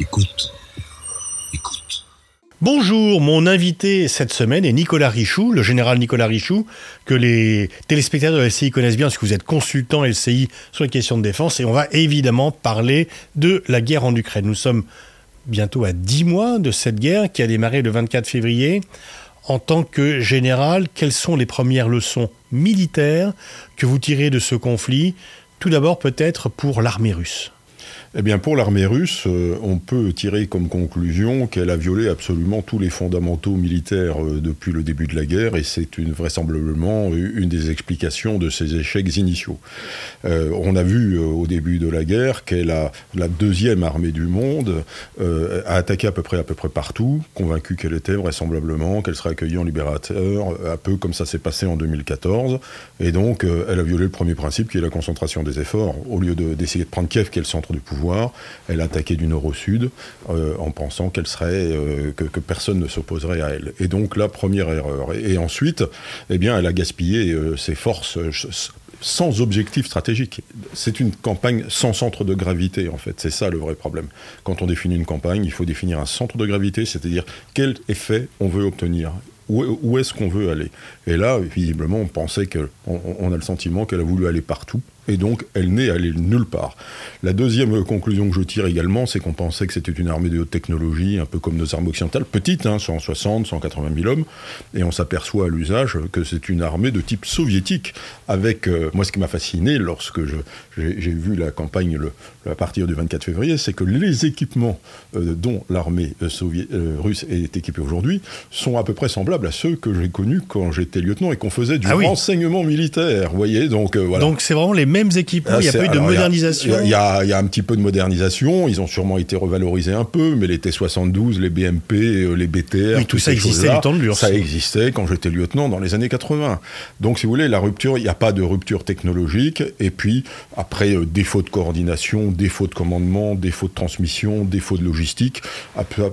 Écoute. Écoute. Bonjour, mon invité cette semaine est Nicolas Richoux, le général Nicolas Richoux, que les téléspectateurs de LCI connaissent bien parce que vous êtes consultant LCI sur les questions de défense et on va évidemment parler de la guerre en Ukraine. Nous sommes bientôt à 10 mois de cette guerre qui a démarré le 24 février. En tant que général, quelles sont les premières leçons militaires que vous tirez de ce conflit? Tout d'abord peut-être pour l'armée russe. Eh bien, pour l'armée russe, euh, on peut tirer comme conclusion qu'elle a violé absolument tous les fondamentaux militaires euh, depuis le début de la guerre, et c'est vraisemblablement une des explications de ses échecs initiaux. Euh, on a vu au début de la guerre qu'elle a la deuxième armée du monde, a attaqué à peu près à peu près partout, convaincue qu'elle était vraisemblablement qu'elle serait accueillie en libérateur, un peu comme ça s'est passé en 2014, et donc elle a violé le premier principe qui est la concentration des efforts, au lieu d'essayer de, de prendre Kiev qui est le centre du pouvoir elle attaquait du nord au sud euh, en pensant qu'elle serait euh, que, personne ne s'opposerait à elle. Et donc la première erreur. Et, ensuite, eh bien, elle a gaspillé euh, ses forces sans objectif stratégique. C'est une campagne sans centre de gravité, en fait. C'est ça le vrai problème. Quand on définit une campagne, il faut définir un centre de gravité, c'est-à-dire quel effet on veut obtenir. Où, est-ce qu'on veut aller? Et là, visiblement, on pensait qu'on on a le sentiment qu'elle a voulu aller partout et donc elle n'est allée nulle part. La deuxième conclusion que je tire également, c'est qu'on pensait que c'était une armée de haute technologie, un peu comme nos armes occidentales, petite, hein, 160, 180 000 hommes, et on s'aperçoit à l'usage que c'est une armée de type soviétique, avec, euh, moi ce qui m'a fasciné lorsque j'ai vu la campagne le, à partir du 24 février, c'est que les équipements euh, dont l'armée euh, russe est équipée aujourd'hui sont à peu près semblables à ceux que j'ai connus quand j'étais lieutenant et qu'on faisait du ah renseignement militaire, vous voyez, donc voilà. Donc c'est vraiment les mêmes équipements, il n'y a pas eu de modernisation Il y, a un petit peu de modernisation, ils ont sûrement été revalorisés un peu, mais les T-72, les BMP, euh, les BTR, tout ça existait du temps de Ça existait quand j'étais lieutenant dans les années 80. Donc si vous voulez, la rupture, il n'y a pas de rupture technologique, et puis après, euh, défaut de coordination, défaut de commandement, défaut de transmission, défaut de logistique,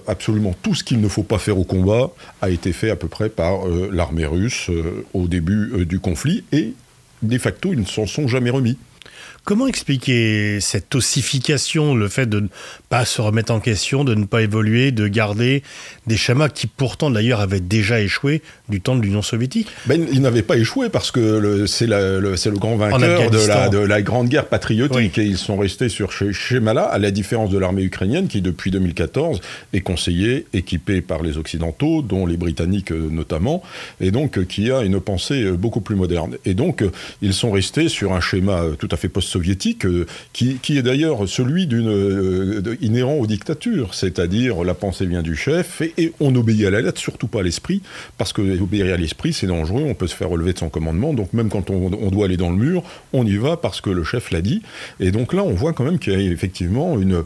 absolument tout ce qu'il ne faut pas faire au combat a été fait à peu près par euh, l'armée russe au début du conflit, et de facto, ils ne s'en sont jamais remis. Comment expliquer cette ossification, le fait de ne pas se remettre en question, de ne pas évoluer, de garder des schémas qui pourtant d'ailleurs avaient déjà échoué du temps de l'Union soviétique? Ben, Ils n'avaient pas échoué parce que c'est le, le, grand vainqueur de la, de la, Grande Guerre patriotique et ils sont restés sur ce schéma-là, à la différence de l'armée ukrainienne qui depuis 2014 est conseillée, équipée par les Occidentaux, dont les Britanniques euh, notamment, et donc euh, qui a une pensée euh, beaucoup plus moderne. Et donc ils sont restés sur un schéma tout à fait post soviétique, euh, qui, est d'ailleurs celui d'une euh, inhérent aux dictatures, c'est-à-dire la pensée vient du chef et, on obéit à la lettre, surtout pas à l'esprit, parce que obéir à l'esprit c'est dangereux, on peut se faire relever de son commandement, donc même quand on, doit aller dans le mur, on y va parce que le chef l'a dit. Et donc là, on voit quand même qu'il y a effectivement une,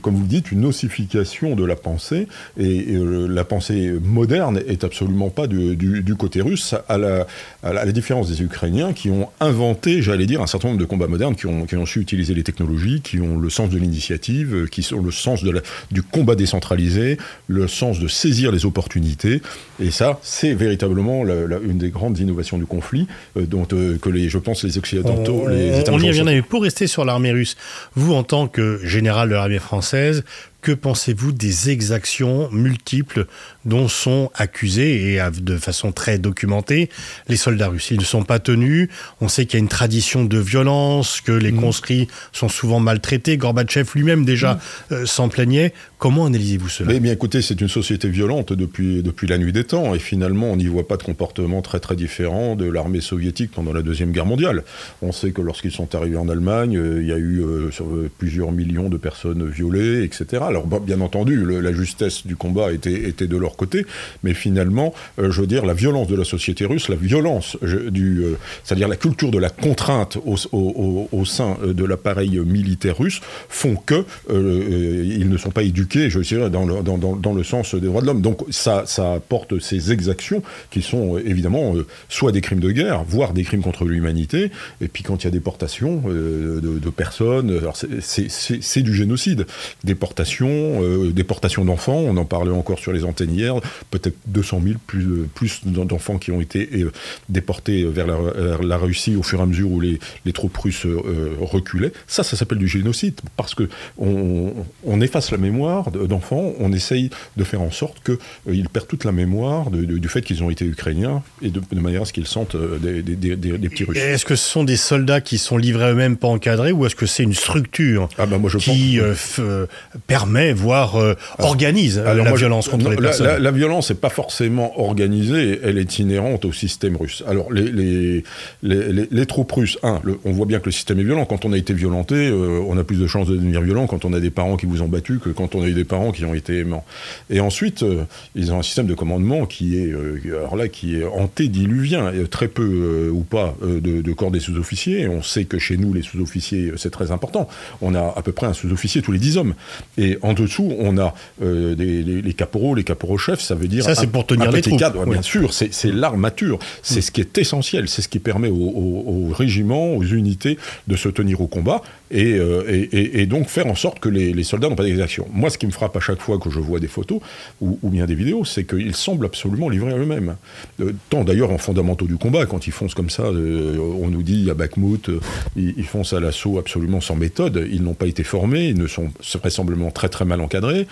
comme vous le dites, une ossification de la pensée, et, euh, la pensée moderne est absolument pas du, côté russe, à la, à la différence des Ukrainiens qui ont inventé, j'allais dire, un certain de combats modernes qui ont, qui ont su utiliser les technologies, qui ont le sens de l'initiative, euh, qui ont le sens de la, du combat décentralisé, le sens de saisir les opportunités. Et ça, c'est véritablement une des grandes innovations du conflit, euh, dont euh, que les, je pense les Occidentaux, on, les On y reviendra, mais pour rester sur l'armée russe, vous, en tant que général de l'armée française, que pensez-vous des exactions multiples dont sont accusés, et de façon très documentée, les soldats russes? Ils ne sont pas tenus, on sait qu'il y a une tradition de violence, que les mmh. conscrits sont souvent maltraités, Gorbatchev lui-même déjà mmh. euh, s'en plaignait. Comment analysez-vous cela? Eh bien écoutez, c'est une société violente depuis, depuis la nuit des temps, et finalement on n'y voit pas de comportement très très différent de l'armée soviétique pendant la Deuxième Guerre mondiale. On sait que lorsqu'ils sont arrivés en Allemagne, euh, il y a eu euh, plusieurs millions de personnes violées, etc. Alors bien entendu, la justesse du combat était, était, de leur côté, mais finalement, euh, je veux dire, la violence de la société russe, la violence du, euh, c'est-à-dire la culture de la contrainte au, sein euh, de l'appareil militaire russe, font que ils ne sont pas éduqués, je dirais, dans le, dans, le sens des droits de l'homme. Donc ça, ça apporte ces exactions qui sont évidemment soit des crimes de guerre, voire des crimes contre l'humanité, et puis quand il y a déportation de, personnes, c'est du génocide. Déportation déportation, déportation d'enfants, on en parlait encore sur les antennes hier, peut-être 200 000 plus, plus d'enfants qui ont été déportés vers la, Russie au fur et à mesure où les, les troupes russes reculaient. Ça, ça s'appelle du génocide, parce que on, on efface la mémoire d'enfants, on essaye de faire en sorte qu'ils perdent toute la mémoire du fait qu'ils ont été ukrainiens et de, manière à ce qu'ils sentent des, des, petits Russes. Est-ce que ce sont des soldats qui sont livrés eux-mêmes pas encadrés ou est-ce que c'est une structure ah bah moi je qui euh, permet, voire euh, organise euh, la violence contre les personnes la, violence n'est pas forcément organisée, elle est inhérente au système russe. Alors les, les, troupes russes, un, on voit bien que le système est violent. Quand on a été violenté, on a plus de chances de devenir violent quand on a des parents qui vous ont battu que quand on a eu des parents qui ont été aimants. Et ensuite, ils ont un système de commandement qui est, alors là, qui est antédiluvien, très peu ou pas de, de corps des sous-officiers. On sait que chez nous, les sous-officiers, c'est très important. On a à peu près un sous-officier tous les dix hommes. Et en dessous, on a euh, les caporaux, les caporaux-chefs, ça veut dire. Ça, c'est pour tenir les troupes. Cadre, Bien sûr, c'est l'armature. C'est ce qui est essentiel. C'est ce qui permet aux, régiments, aux unités de se tenir au combat euh, et, et, donc faire en sorte que les, soldats n'ont pas d'exaction. Moi, ce qui me frappe à chaque fois que je vois des photos ou, bien des vidéos, c'est qu'ils semblent absolument livrés à eux-mêmes. Euh, tant d'ailleurs en fondamentaux du combat, quand ils foncent comme ça, on nous dit à Bakhmut, ils, foncent à l'assaut absolument sans méthode. Ils n'ont pas été formés, ils ne sont vraisemblablement très très mal encadrés.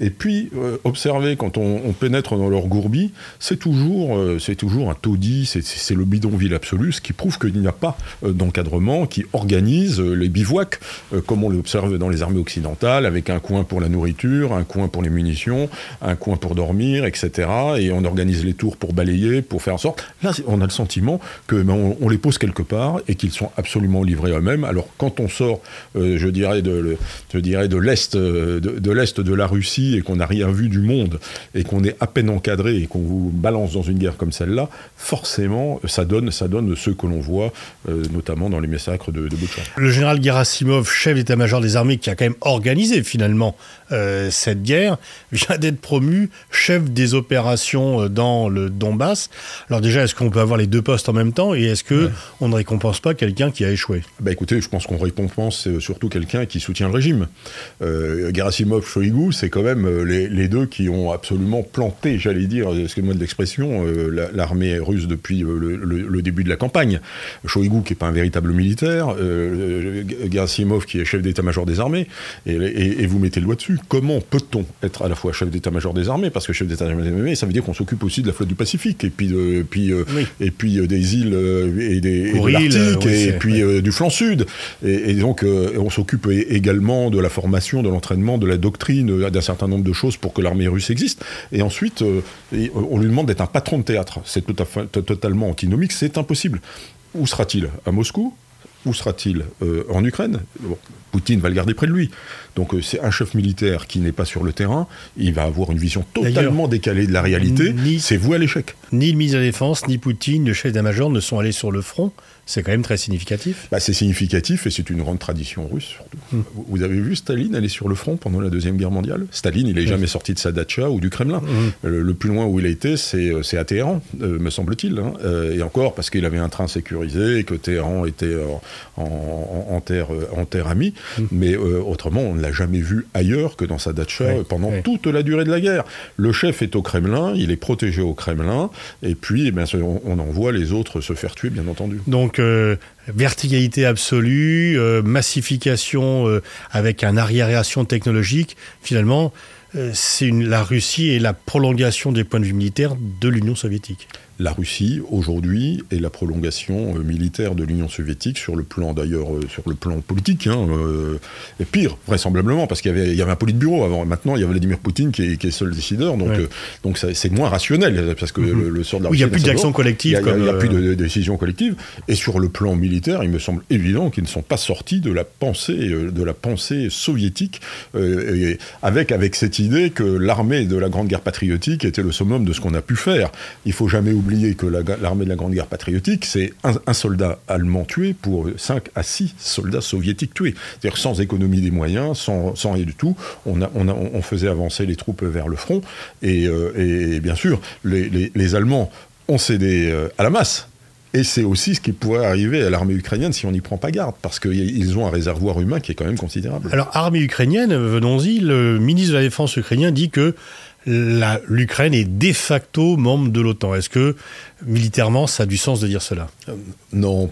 Et puis, euh, observer quand on, pénètre dans leur gourbi, c'est toujours, euh, toujours un taudis, c'est le bidonville absolu, ce qui prouve qu'il n'y a pas euh, d'encadrement qui organise les bivouacs, comme on l'observe dans les armées occidentales, avec un coin pour la nourriture, un coin pour les munitions, un coin pour dormir, etc. Et on organise les tours pour balayer, pour faire en sorte. Là, on a le sentiment que ben, on, les pose quelque part et qu'ils sont absolument livrés eux-mêmes. Alors, quand on sort, je dirais je dirais de l'est, de, de l'est de la Russie et qu'on n'a rien vu du monde et qu'on est à peine encadré et qu'on vous balance dans une guerre comme celle-là, forcément, ça donne, ça donne ce que l'on voit, euh, notamment dans les massacres de, de Le général Gerasimov, chef d'état-major des armées, qui a quand même organisé finalement euh, cette guerre, vient d'être promu chef des opérations euh, dans le Donbass. Alors déjà, est-ce qu'on peut avoir les deux postes en même temps et est-ce que on ne récompense pas quelqu'un qui a échoué? Bah écoutez, je pense qu'on récompense surtout quelqu'un qui soutient le régime. Gerasimov, Shoigu, c'est quand même euh, les, deux qui ont absolument planté, j'allais dire, excusez-moi de l'expression, euh, l'armée russe depuis euh, le, début de la campagne. Shoigu, qui n'est pas un véritable militaire, Gerasimov, qui est chef d'état-major des armées, et, vous mettez le doigt dessus. Comment peut-on être à la fois chef d'état-major des armées, parce que chef d'état-major des armées, ça veut dire qu'on s'occupe aussi de la flotte du Pacifique, et puis, de, puis, et puis des îles et, des, de l'Arctique, et puis du flanc sud. Et, donc, on s'occupe également de la formation, de l'entraînement, de la doctrine, d'un certain nombre de choses pour que l'armée russe existe. Et ensuite, euh, on lui demande d'être un patron de théâtre. C'est totalement antinomique, c'est impossible. Où sera-t-il? À Moscou? Où sera-t-il euh, En Ukraine? Poutine va le garder près de lui. Donc euh, c'est un chef militaire qui n'est pas sur le terrain, il va avoir une vision totalement décalée de la réalité, c'est vous à l'échec. Ni le ministre de la Défense, ni Poutine, le chef d'état-major ne sont allés sur le front, c'est quand même très significatif. Bah, c'est significatif et c'est une grande tradition russe surtout. Hmm. Vous avez vu Staline aller sur le front pendant la Deuxième Guerre mondiale? Staline, il n'est jamais sorti de sa datcha ou du Kremlin. Hmm. Le, plus loin où il a été, c'est euh, à Téhéran, euh, me semble-t-il. Hein. et encore parce qu'il avait un train sécurisé et que Téhéran était en, terre, en terre amie. Hmm. Mais autrement, on ne l'a jamais vu ailleurs que dans sa datcha pendant toute la durée de la guerre. Le chef est au Kremlin, il est protégé au Kremlin, et puis eh bien, on, envoie les autres se faire tuer, bien entendu. Donc, euh, verticalité absolue, euh, massification euh, avec un arriération technologique, finalement, c'est la Russie et la prolongation des points de vue militaires de l'Union soviétique la Russie aujourd'hui est la prolongation euh, militaire de l'Union soviétique sur le plan d'ailleurs euh, sur le plan politique hein, euh, et pire vraisemblablement parce qu'il y avait, il y avait un politburo avant maintenant il y a Vladimir Poutine qui est, qui est seul décideur donc donc c'est moins rationnel parce que mhm. le, sort de la Russie il n'y a plus d'action collective il n'y a, plus de, décision collective et sur le plan militaire il me semble évident qu'ils ne sont pas sortis de la pensée de la pensée soviétique avec avec cette idée que l'armée de la grande guerre patriotique était le summum de ce qu'on a pu faire il faut jamais oublier que l'armée de la Grande Guerre patriotique, c'est un, soldat allemand tué pour 5 à 6 soldats soviétiques tués. C'est-à-dire sans économie des moyens, sans, rien du tout, on, faisait avancer les troupes vers le front. Et, euh, bien sûr, les, Allemands ont cédé euh, à la masse Et c'est aussi ce qui pourrait arriver à l'armée ukrainienne si on n'y prend pas garde, parce qu'ils ont un réservoir humain qui est quand même considérable. Alors, armée ukrainienne, venons-y, le ministre de la Défense ukrainien dit que l'Ukraine est de facto membre de l'OTAN. Est-ce que militairement, ça a du sens de dire cela? Euh, Non,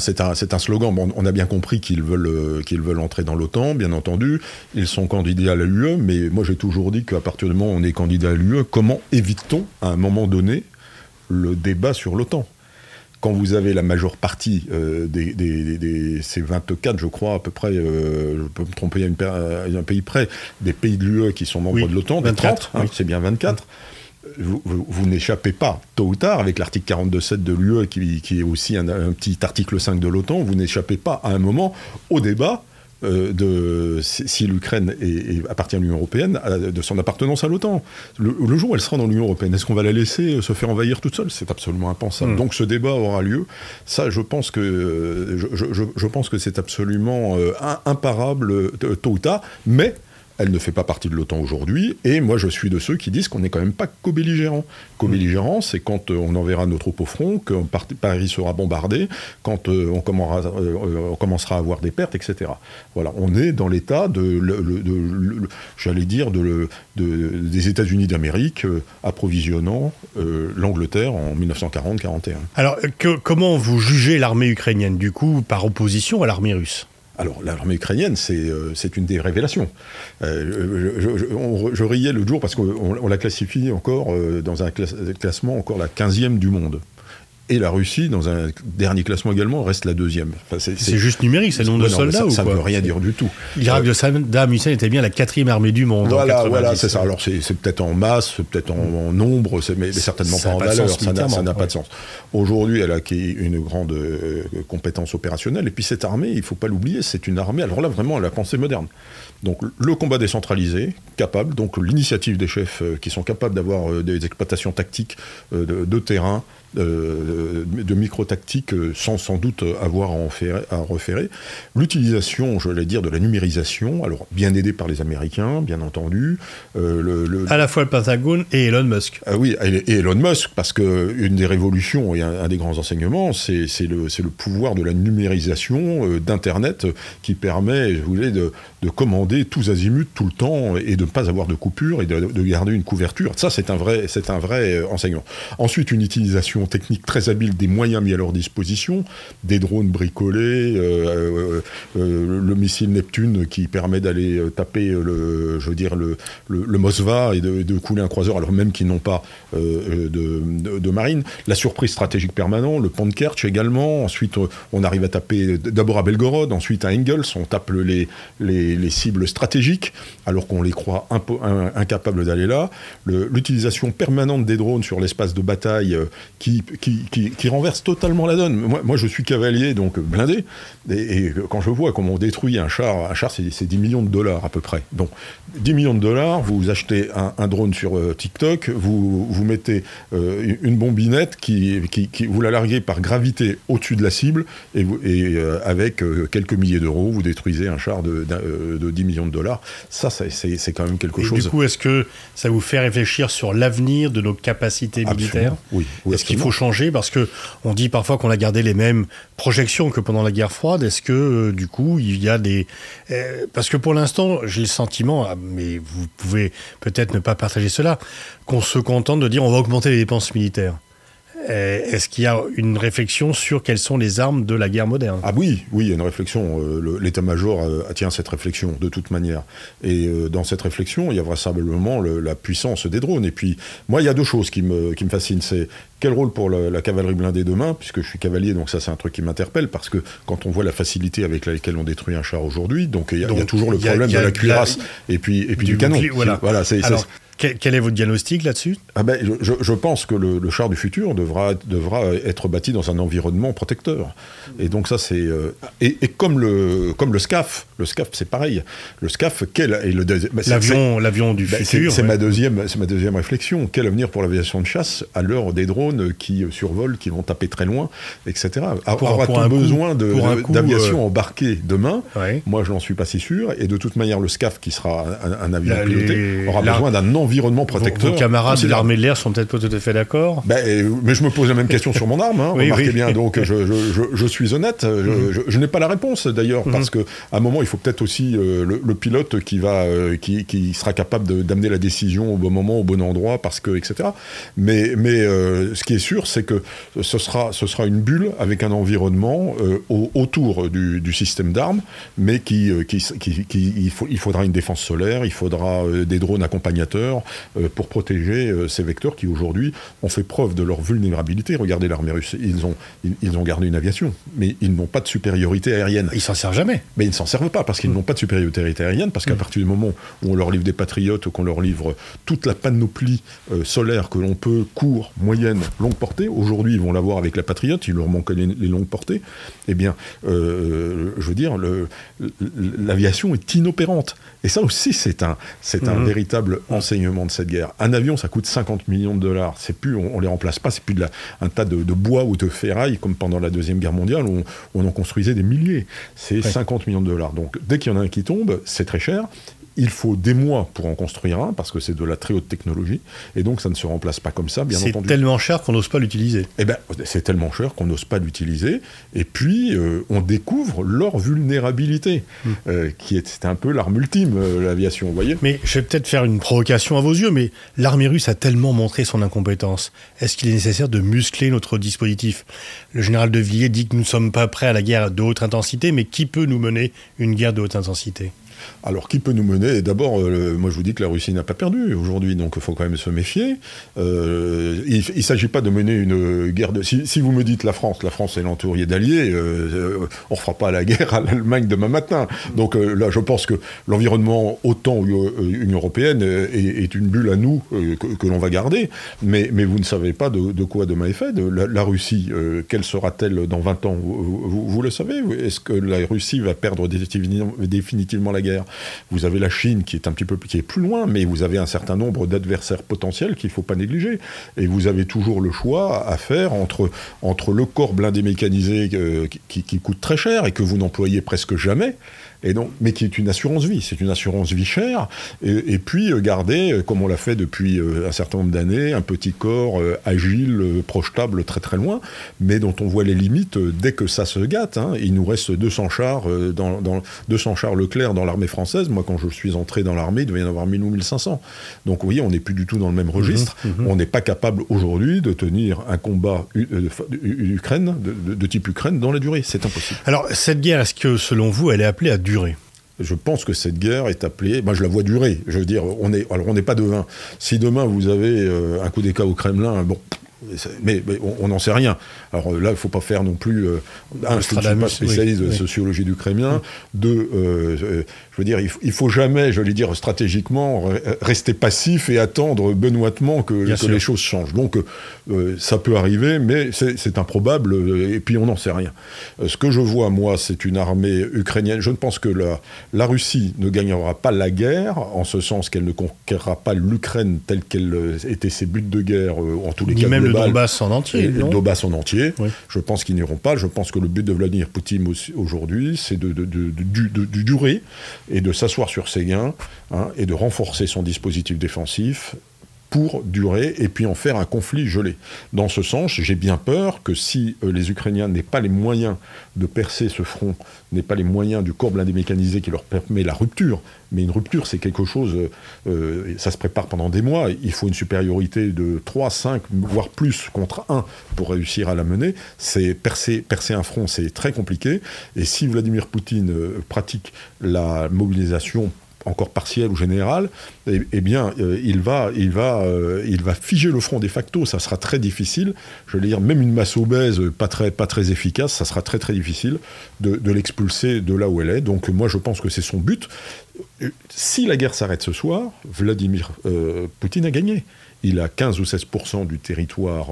c'est un, slogan. On a bien compris qu'ils veulent, euh, qu'ils veulent entrer dans l'OTAN, bien entendu. Ils sont candidats à l'UE, mais moi j'ai toujours dit qu'à partir du moment où on est candidat à l'UE, comment évite-t-on à un moment donné le débat sur l'OTAN? Quand vous avez la majeure partie euh, des, des, ces 24, je crois, à peu près, euh, je peux me tromper à, un pays près, des pays de l'UE qui sont membres de l'OTAN, 24, hein, c'est bien 24. Vous, n'échappez pas, tôt ou tard, avec l'article 42.7 de l'UE, qui, qui, est aussi un, un, petit article 5 de l'OTAN, vous n'échappez pas à un moment au débat de, si, l'Ukraine appartient à l'Union européenne, de son appartenance à l'OTAN. Le, jour où elle sera dans l'Union européenne, est-ce qu'on va la laisser se faire envahir toute seule? C'est absolument impensable. Hmm. Donc ce débat aura lieu. Ça, je pense que je, pense que c'est absolument euh, imparable euh, tôt ou tard, mais elle ne fait pas partie de l'OTAN aujourd'hui, et moi je suis de ceux qui disent qu'on n'est quand même pas co-belligérant. Co-belligérant, c'est quand euh, on enverra nos troupes au front, que Paris sera bombardé, quand euh, on, commencera, euh, on, commencera, à avoir des pertes, etc. Voilà, on est dans l'état de, j'allais dire, de, des États-Unis d'Amérique approvisionnant l'Angleterre en 1940-41. Alors, comment vous jugez l'armée ukrainienne, du coup, par opposition à l'armée russe? Alors, l'armée ukrainienne, c'est euh, une des révélations. Euh, je, riais l'autre jour parce qu'on la classifie encore euh, dans un classement encore la 15e du monde. Et la Russie, dans un dernier classement également, reste la deuxième. c'est juste numérique, c'est le nombre de soldats ça, ou ça ne veut rien dire du tout. L'Irak de Saddam Hussein était bien la quatrième armée du monde. Voilà, voilà, c'est ça. Alors c'est peut-être en masse, peut-être en, nombre, mais, certainement pas en valeur. ça n'a pas de sens. Aujourd'hui, elle a acquis une grande euh, compétence opérationnelle. Et puis cette armée, il ne faut pas l'oublier, c'est une armée. Alors là, vraiment, à la pensée moderne. Donc le combat décentralisé, capable, donc l'initiative des chefs euh, qui sont capables d'avoir euh, des exploitations tactiques de terrain, euh, de micro-tactique euh, sans sans doute avoir à, en faire, à reférer. L'utilisation, je vais dire, de la numérisation, alors bien aidé par les Américains, bien entendu. Euh, le, À la fois le Pentagone et Elon Musk. Ah oui, et Elon Musk, parce qu'une des révolutions et un, des grands enseignements, c'est le, le pouvoir de la numérisation d'Internet qui permet, je voulais, de, de, commander tous azimuts tout le temps et de ne pas avoir de coupure et de, de garder une couverture. Ça, c'est un vrai, un vrai enseignement. Ensuite, une utilisation technique très habile des moyens mis à leur disposition, des drones bricolés, euh, euh, euh, le missile Neptune qui permet d'aller taper le, je veux dire, le, le, Mosva et de, couler un croiseur alors même qu'ils n'ont pas de, marine, la surprise stratégique permanente, le pont de Kerch également, ensuite on arrive à taper d'abord à Belgorod, ensuite à Engels, on tape les, les, cibles stratégiques alors qu'on les croit incapables d'aller là, l'utilisation permanente des drones sur l'espace de bataille qui qui, renverse totalement la donne. Moi, je suis cavalier, donc blindé, et, quand je vois comment on détruit un char, un char c'est 10 millions de dollars à peu près. Donc 10 millions de dollars, vous achetez un, drone sur euh, TikTok, vous, vous mettez euh, une bombinette qui, qui, vous la larguez par gravité au-dessus de la cible, et, et euh, avec quelques milliers d'euros, vous détruisez un char de, de, 10 millions de dollars. Ça, c'est quand même quelque chose. Du coup, est-ce que ça vous fait réfléchir sur l'avenir de nos capacités militaires? Oui. oui est-ce qu'il faut changer Parce que on dit parfois qu'on a gardé les mêmes projections que pendant la guerre froide. Est-ce que, du coup, il y a des. parce que pour l'instant, j'ai le sentiment, ah, mais vous pouvez peut-être ne pas partager cela, qu'on se contente de dire on va augmenter les dépenses militaires. Euh, est-ce qu'il y a une réflexion sur quelles sont les armes de la guerre moderne? Ah oui, oui, il y a une réflexion. Euh, l'état-major euh, tient cette réflexion de toute manière. Et dans cette réflexion, il y a vraisemblablement la puissance des drones. Et puis, moi, il y a deux choses qui me, qui me fascinent. C'est quel rôle pour la, cavalerie blindée demain, puisque je suis cavalier, donc ça c'est un truc qui m'interpelle, parce que quand on voit la facilité avec laquelle on détruit un char aujourd'hui, donc il y, a toujours le problème de la cuirasse et puis, et puis du, canon. Voilà, voilà c'est quel est votre diagnostic là-dessus? Ah ben, je, pense que le, char du futur devra, devra être bâti dans un environnement protecteur. Et donc ça, c'est... Euh, et, comme, le, comme le SCAF, le SCAF, c'est pareil. Le SCAF, quel est le bah, l'avion, l'avion du ben, futur. C'est ma deuxième, c'est ma deuxième réflexion. Quel avenir pour l'aviation de chasse à l'heure des drones qui survolent, qui vont taper très loin, etc. Aura-t-on besoin d'aviation euh, embarquée demain? Moi, je n'en suis pas si sûr. Et de toute manière, le SCAF, qui sera un, avion piloté, aura besoin d'un environnement environnement protecteur. Vos, camarades de l'armée de l'air sont peut-être pas tout à fait d'accord. Ben, mais je me pose la même question sur mon arme. Hein, remarquez bien, donc je, je, je, suis honnête. Je, mhm. n'ai pas la réponse d'ailleurs, mhm. parce qu'à un moment, il faut peut-être aussi le, le, pilote qui, va, qui, qui sera capable d'amener la décision au bon moment, au bon endroit, parce que, etc. Mais, mais ce qui est sûr, c'est que ce sera, ce sera une bulle avec un environnement autour du, du système d'armes, mais qui, qui, qui, qui il, faut, il faudra une défense solaire, il faudra euh, des drones accompagnateurs euh, pour protéger euh, ces vecteurs qui aujourd'hui ont fait preuve de leur vulnérabilité. Regardez l'armée russe, ils ont, ils, ont gardé une aviation, mais ils n'ont pas de supériorité aérienne. Ils s'en servent jamais. Mais ils ne s'en servent pas parce qu'ils mm. n'ont pas de supériorité aérienne, parce qu'à mm. partir du moment où on leur livre des patriotes, qu'on leur livre toute la panoplie solaire que l'on peut, court, moyenne, longue portée, aujourd'hui ils vont l'avoir avec la patriote, il leur manque les, longues portées, eh bien, je veux dire, l'aviation est inopérante. Et ça aussi, c'est un, c'est un mhm. véritable enseignement de cette guerre. Un avion, ça coûte 50 millions de dollars. C'est plus, on, ne les remplace pas, c'est plus de la, un tas de, bois ou de ferraille comme pendant la Deuxième Guerre mondiale où on, en construisait des milliers. C'est 50 millions de dollars. Donc dès qu'il y en a un qui tombe, c'est très cher. Il faut des mois pour en construire un, parce que c'est de la très haute technologie, et donc ça ne se remplace pas comme ça, bien entendu. C'est tellement cher qu'on n'ose pas l'utiliser. Eh ben, c'est tellement cher qu'on n'ose pas l'utiliser, et puis euh, on découvre leur vulnérabilité, hmm. euh, qui est, un peu l'arme ultime, euh, l'aviation, vous voyez Mais je vais peut-être faire une provocation à vos yeux, mais l'armée russe a tellement montré son incompétence. Est-ce qu'il est nécessaire de muscler notre dispositif? Le général de Villiers dit que nous ne sommes pas prêts à la guerre de haute intensité, mais qui peut nous mener une guerre de haute intensité? Alors, qui peut nous mener D'abord, euh, moi je vous dis que la Russie n'a pas perdu aujourd'hui, donc il faut quand même se méfier. Euh, il ne s'agit pas de mener une guerre de. Si, vous me dites la France, la France est l'entourier d'alliés, euh, on ne fera pas la guerre à l'Allemagne demain matin. Donc là, je pense que l'environnement, autant Union européenne, est, une bulle à nous que, l'on va garder. Mais, vous ne savez pas de, quoi demain est fait. De la, Russie, quelle sera-t-elle dans 20 ans? Vous, le savez? Est-ce que la Russie va perdre définitivement la guerre? Vous avez la Chine qui est un petit peu plus loin, mais vous avez un certain nombre d'adversaires potentiels qu'il ne faut pas négliger. Et vous avez toujours le choix à faire entre, le corps blindé mécanisé euh, qui coûte très cher et que vous n'employez presque jamais, et donc, mais qui est une assurance vie. C'est une assurance vie chère. Et, puis, euh, garder, euh, comme on l'a fait depuis euh, un certain nombre d'années, un petit corps agile, projetable très très loin, mais dont on voit les limites dès que ça se gâte. Hein. Il nous reste 200 chars, dans, 200 chars Leclerc dans l'armée française. Moi, quand je suis entré dans l'armée, il devait y en avoir 1000 ou 1500. Donc, vous voyez, on n'est plus du tout dans le même registre. Mmh, mmh. On n'est pas capable aujourd'hui de tenir un combat Ukraine, de, de type Ukraine dans la durée. C'est impossible. Alors, cette guerre, est-ce que, selon vous, elle est appelée à je pense que cette guerre est appelée. Moi, je la vois durer. Je veux dire, on est. Alors, on n'est pas devin. Si demain vous avez euh, un coup d'éclat au Kremlin, bon, mais, on n'en sait rien. Alors là, il ne faut pas faire non plus. Euh, un, je ne suis pas spécialiste de sociologie du Kremlin. Deux, euh, euh, je veux dire, il ne faut jamais, je vais dire stratégiquement, rester passif et attendre benoîtement que, les choses changent. Donc ça peut arriver, mais c'est improbable, et puis on n'en sait rien. ce que je vois, moi, c'est une armée ukrainienne. Je ne pense que la, la Russie ne gagnera pas la guerre, en ce sens qu'elle ne conquérera pas l'Ukraine telle qu'elle était ses buts de guerre, en tous les cas le Donbass en entier. Le Donbass en entier. Je pense qu'ils n'iront pas. Je pense que le but de Vladimir Poutine aujourd'hui, c'est de, de, durer et de s'asseoir sur ses gains hein, et de renforcer son dispositif défensif pour durer et puis en faire un conflit gelé. Dans ce sens, j'ai bien peur que si euh, les Ukrainiens n'aient pas les moyens de percer ce front, n'aient pas les moyens du corps blindé mécanisé qui leur permet la rupture, mais une rupture c'est quelque chose, euh, euh, ça se prépare pendant des mois, il faut une supériorité de 3, 5, voire plus contre 1 pour réussir à la mener, c'est percer, percer un front c'est très compliqué, et si Vladimir Poutine pratique la mobilisation encore partiel ou général, eh, eh bien, euh, il, va, il, va, euh, il va figer le front de facto. Ça sera très difficile. Je veux dire, même une masse obèse pas très, pas très efficace, ça sera très très difficile de, l'expulser de là où elle est. Donc moi, je pense que c'est son but. Si la guerre s'arrête ce soir, Vladimir euh, Poutine a gagné. Il a 15 ou 16% du territoire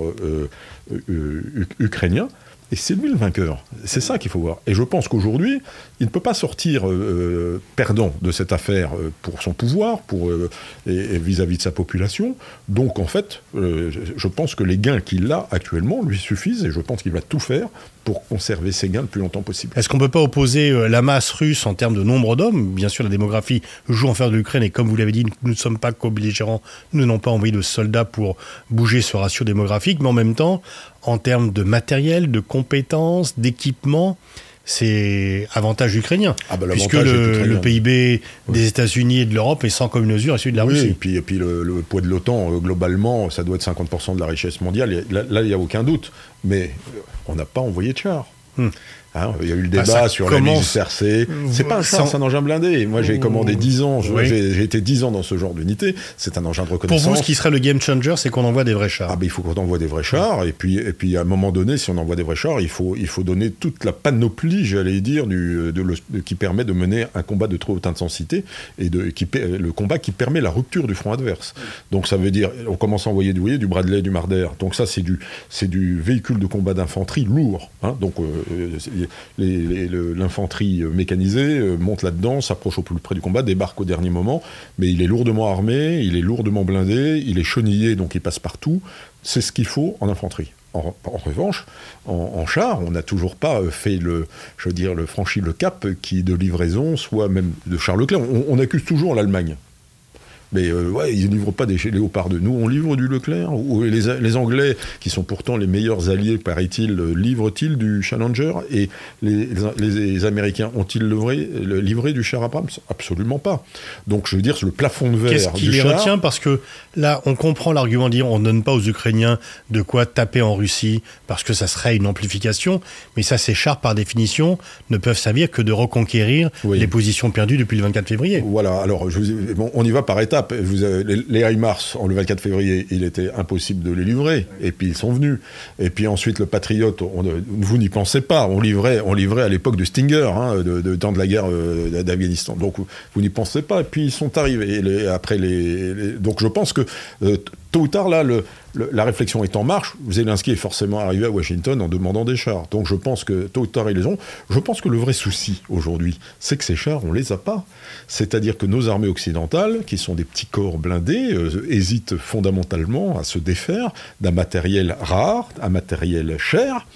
ukrainien. Et c'est lui le vainqueur. C'est ça qu'il faut voir. Et je pense qu'aujourd'hui, il ne peut pas sortir euh, perdant de cette affaire euh, pour son pouvoir, pour euh, et vis-à-vis de sa population. Donc en fait, je pense que les gains qu'il a actuellement lui suffisent et je pense qu'il va tout faire pour conserver ses gains le plus longtemps possible. Est-ce qu'on ne peut pas opposer la masse russe en termes de nombre d'hommes? Bien sûr, la démographie joue en faveur de l'Ukraine et comme vous l'avez dit, nous ne sommes pas co-belligérants, nous n'avons pas envoyé de soldats pour bouger ce ratio démographique, mais en même temps, en termes de matériel, de compétences, d'équipement, c'est avantage ukrainien. Ah bah, puisque le, PIB des États-Unis et de l'Europe est sans commune mesure à celui de la Russie. Et puis, et puis le, poids de l'OTAN, euh, globalement, ça doit être 50% de la richesse mondiale. Là, il n'y a aucun doute. Mais euh, on n'a pas envoyé de chars. Hmm. Hein, il y a eu le bah, débat sur la mise CRC. C'est pas un char, c'est un engin blindé. Moi, j'ai commandé 10 ans, j'ai été 10 ans dans ce genre d'unité. C'est un engin de reconnaissance. Pour vous, ce qui serait le game changer, c'est qu'on envoie des vrais chars. Ah, ben, il faut qu'on envoie des vrais chars. Et puis, et puis, à un moment donné, si on envoie des vrais chars, il faut, il faut donner toute la panoplie, j'allais dire, du, de, qui permet de mener un combat de trop haute intensité et de, qui, le combat qui permet la rupture du front adverse. Donc, ça veut dire, on commence à envoyer du, voyez, du Bradley, du Marder. Donc, ça, c'est du, du véhicule de combat d'infanterie lourd. Hein. Donc, euh, les l'infanterie mécanisée euh, monte là-dedans, s'approche au plus près du combat, débarque au dernier moment, mais il est lourdement armé, il est lourdement blindé, il est chenillé, donc il passe partout. C'est ce qu'il faut en infanterie. En, revanche, en, char, on n'a toujours pas euh, fait le, je veux franchi le cap qui de livraison, soit même de Charles Leclerc. on accuse toujours l'Allemagne. Mais euh, ouais, ils ne livrent pas des léopards de nous, on livre du Leclerc. Ou les, Anglais, qui sont pourtant les meilleurs alliés, paraît-il, livrent-ils du Challenger? Et les, Américains ont-ils livré, livré, du char Abrams? Absolument pas. Donc je veux dire, le plafond de verre. Qu'est-ce qui les retient? Parce que là, on comprend l'argument de dire on ne donne pas aux Ukrainiens de quoi taper en Russie, parce que ça serait une amplification. Mais ça, ces chars, par définition, ne peuvent servir que de reconquérir les positions perdues depuis le 24 février. Voilà, alors je on y va par étapes les, les HIMARS, le 24 février, il était impossible de les livrer. Et puis ils sont venus. Et puis ensuite, le Patriote, vous n'y pensez pas. On livrait, on livrait à l'époque de Stinger, hein, de, temps de la guerre euh, d'Afghanistan. Donc vous, n'y pensez pas. Et puis ils sont arrivés. après les, donc je pense que euh, tôt ou tard, là, le, la réflexion est en marche. Zelensky est forcément arrivé à Washington en demandant des chars. Donc je pense que tôt ou tard, ils les ont. Je pense que le vrai souci aujourd'hui, c'est que ces chars, on les a pas. C'est-à-dire que nos armées occidentales, qui sont des petits corps blindés, euh, hésitent fondamentalement à se défaire d'un matériel rare, un matériel cher,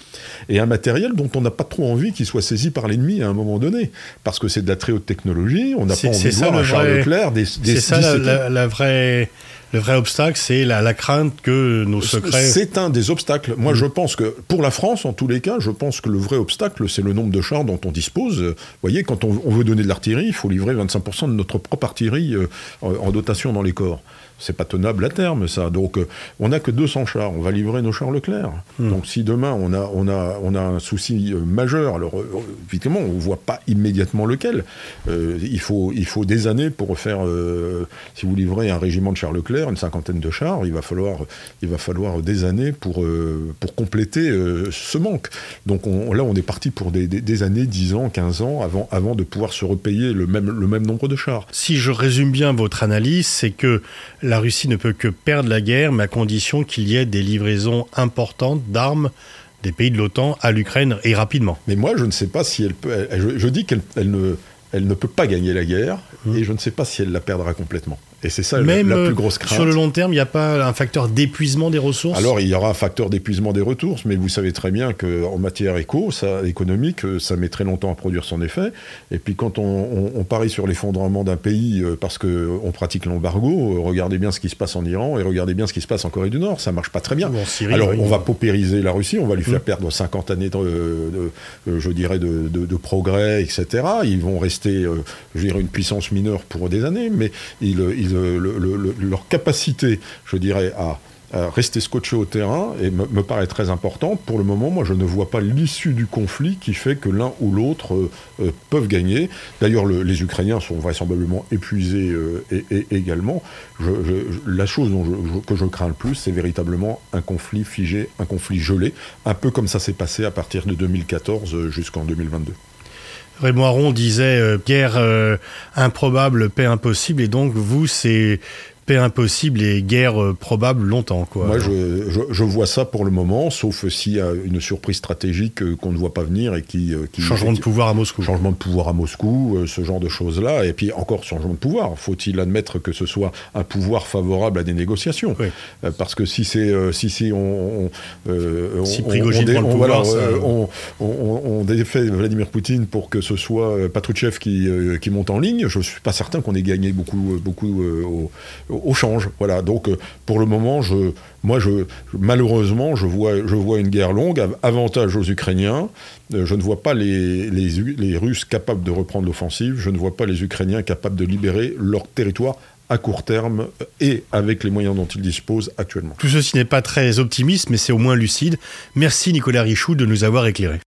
et un matériel dont on n'a pas trop envie qu'il soit saisi par l'ennemi à un moment donné. Parce que c'est de la très haute technologie, on n'a pas envie de voir un char Leclerc des, C'est ça la vraie le vrai obstacle, c'est la, crainte que nos secrets. C'est un des obstacles. Moi, je pense que, pour la France, en tous les cas, je pense que le vrai obstacle, c'est le nombre de chars dont on dispose. Vous voyez, quand on, veut donner de l'artillerie, il faut livrer 25% de notre propre artillerie euh, en dotation dans les corps c'est pas tenable à terme, ça. Donc, euh, on n'a que 200 chars. On va livrer nos chars Leclerc. Hmm. Donc, si demain, on a, on a, on a un souci euh, majeur, alors, euh, évidemment, on ne voit pas immédiatement lequel. il, faut, il faut des années pour faire. si vous livrez un régiment de chars Leclerc, une cinquantaine de chars, il va falloir, il va falloir des années pour, pour compléter ce manque. Donc, là, on est parti pour des, des, années, 10 ans, 15 ans, avant, avant de pouvoir se repayer le même, le même nombre de chars. Si je résume bien votre analyse, c'est que la Russie ne peut que perdre la guerre, mais à condition qu'il y ait des livraisons importantes d'armes des pays de l'OTAN à l'Ukraine et rapidement. Mais moi, je ne sais pas si elle peut. je, dis qu'elle ne, elle ne peut pas gagner la guerre, mmh. et je ne sais pas si elle la perdra complètement. Et c'est ça la, plus grosse crainte. Sur le long terme, il n'y a pas un facteur d'épuisement des ressources? Alors, il y aura un facteur d'épuisement des ressources, mais vous savez très bien qu'en matière éco, ça, économique, euh, ça met très longtemps à produire son effet. Et puis, quand on, parie sur l'effondrement d'un pays euh, parce qu'on pratique l'embargo, euh, regardez bien ce qui se passe en Iran et regardez bien ce qui se passe en Corée du Nord. Ça marche pas très bien. Alors, on va paupériser la Russie, on va lui faire mm. perdre 50 années, de, je dirais, de, progrès, etc. Ils vont rester, je dirais, une puissance mineure pour des années, mais ils leur capacité, je dirais, à, rester scotché au terrain et me, paraît très importante. Pour le moment, moi, je ne vois pas l'issue du conflit qui fait que l'un ou l'autre euh, euh, peuvent gagner. D'ailleurs, les Ukrainiens sont vraisemblablement épuisés euh, également. la chose que je crains le plus, c'est véritablement un conflit figé, un conflit gelé, un peu comme ça s'est passé à partir de 2014 jusqu'en 2022. Raymond Aron disait guerre improbable, paix impossible, et donc vous, c'est paix impossible et guerre euh, probable longtemps. Quoi. Moi, je, je, je, vois ça pour le moment, sauf s'il y a une surprise stratégique euh, qu'on ne voit pas venir et qui... qui changement de pouvoir à Moscou. Changement de pouvoir à Moscou, ce genre de choses-là. Et puis encore, changement de pouvoir. Faut-il admettre que ce soit un pouvoir favorable à des négociations oui. Parce que si c'est... si, si on... on si Prigogine prend le pouvoir, on, on, défait Vladimir Poutine pour que ce soit Patrouchev qui, qui monte en ligne, je ne suis pas certain qu'on ait gagné beaucoup, beaucoup au, au, change. Voilà. Donc, pour le moment, je, moi, je, malheureusement, je vois, je vois une guerre longue, avantage aux Ukrainiens. Je ne vois pas les, Russes capables de reprendre l'offensive. Je ne vois pas les Ukrainiens capables de libérer leur territoire à court terme et avec les moyens dont ils disposent actuellement. Tout ceci n'est pas très optimiste, mais c'est au moins lucide. Merci Nicolas Richoux de nous avoir éclairés.